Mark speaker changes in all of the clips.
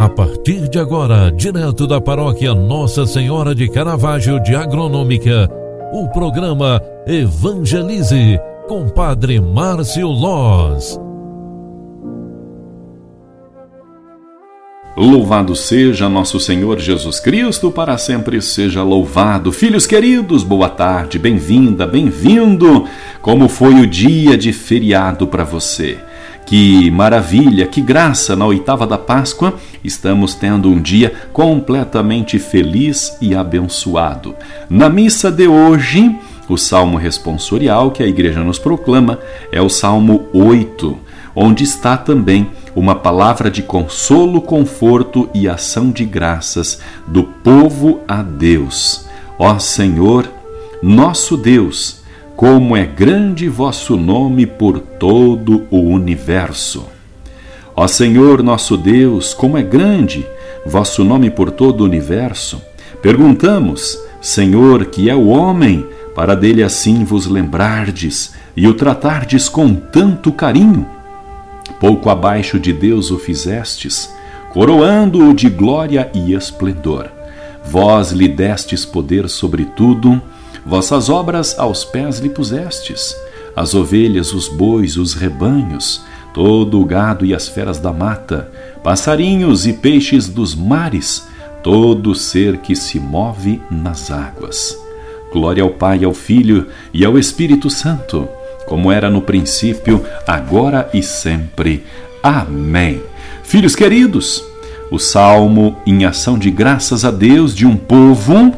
Speaker 1: A partir de agora, direto da paróquia Nossa Senhora de Caravaggio de Agronômica, o programa Evangelize com Padre Márcio Loz.
Speaker 2: Louvado seja nosso Senhor Jesus Cristo, para sempre seja louvado. Filhos queridos, boa tarde, bem-vinda, bem-vindo. Como foi o dia de feriado para você? Que maravilha, que graça na oitava da Páscoa, estamos tendo um dia completamente feliz e abençoado. Na missa de hoje, o salmo responsorial que a igreja nos proclama é o Salmo 8, onde está também uma palavra de consolo, conforto e ação de graças do povo a Deus. Ó Senhor, nosso Deus, como é grande vosso nome por todo o universo. Ó Senhor nosso Deus, como é grande vosso nome por todo o universo. Perguntamos, Senhor, que é o homem, para dele assim vos lembrardes e o tratardes com tanto carinho. Pouco abaixo de Deus o fizestes, coroando-o de glória e esplendor. Vós lhe destes poder sobre tudo, Vossas obras aos pés lhe pusestes, as ovelhas, os bois, os rebanhos, todo o gado e as feras da mata, passarinhos e peixes dos mares, todo ser que se move nas águas. Glória ao Pai, ao Filho e ao Espírito Santo, como era no princípio, agora e sempre. Amém. Filhos queridos, o salmo em ação de graças a Deus de um povo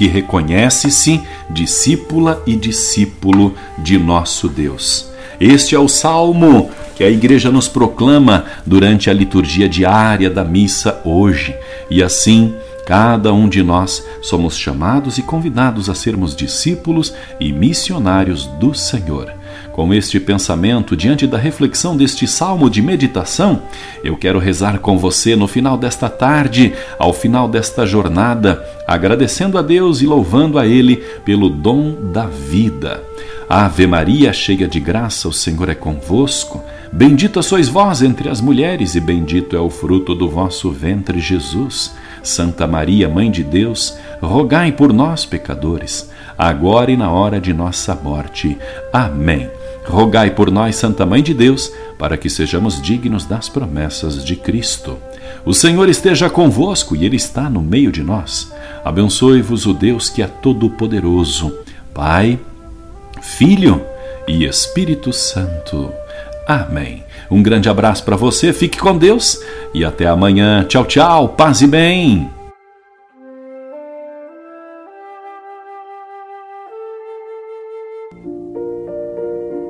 Speaker 2: que reconhece-se discípula e discípulo de nosso Deus. Este é o salmo que a igreja nos proclama durante a liturgia diária da missa hoje. E assim, cada um de nós somos chamados e convidados a sermos discípulos e missionários do Senhor. Com este pensamento, diante da reflexão deste salmo de meditação, eu quero rezar com você no final desta tarde, ao final desta jornada, agradecendo a Deus e louvando a Ele pelo dom da vida. Ave Maria, cheia de graça, o Senhor é convosco. Bendita sois vós entre as mulheres, e bendito é o fruto do vosso ventre, Jesus. Santa Maria, Mãe de Deus, rogai por nós, pecadores, agora e na hora de nossa morte. Amém. Rogai por nós, Santa Mãe de Deus, para que sejamos dignos das promessas de Cristo. O Senhor esteja convosco e Ele está no meio de nós. Abençoe-vos o Deus que é todo-poderoso, Pai, Filho e Espírito Santo. Amém. Um grande abraço para você, fique com Deus e até amanhã. Tchau, tchau, paz e bem.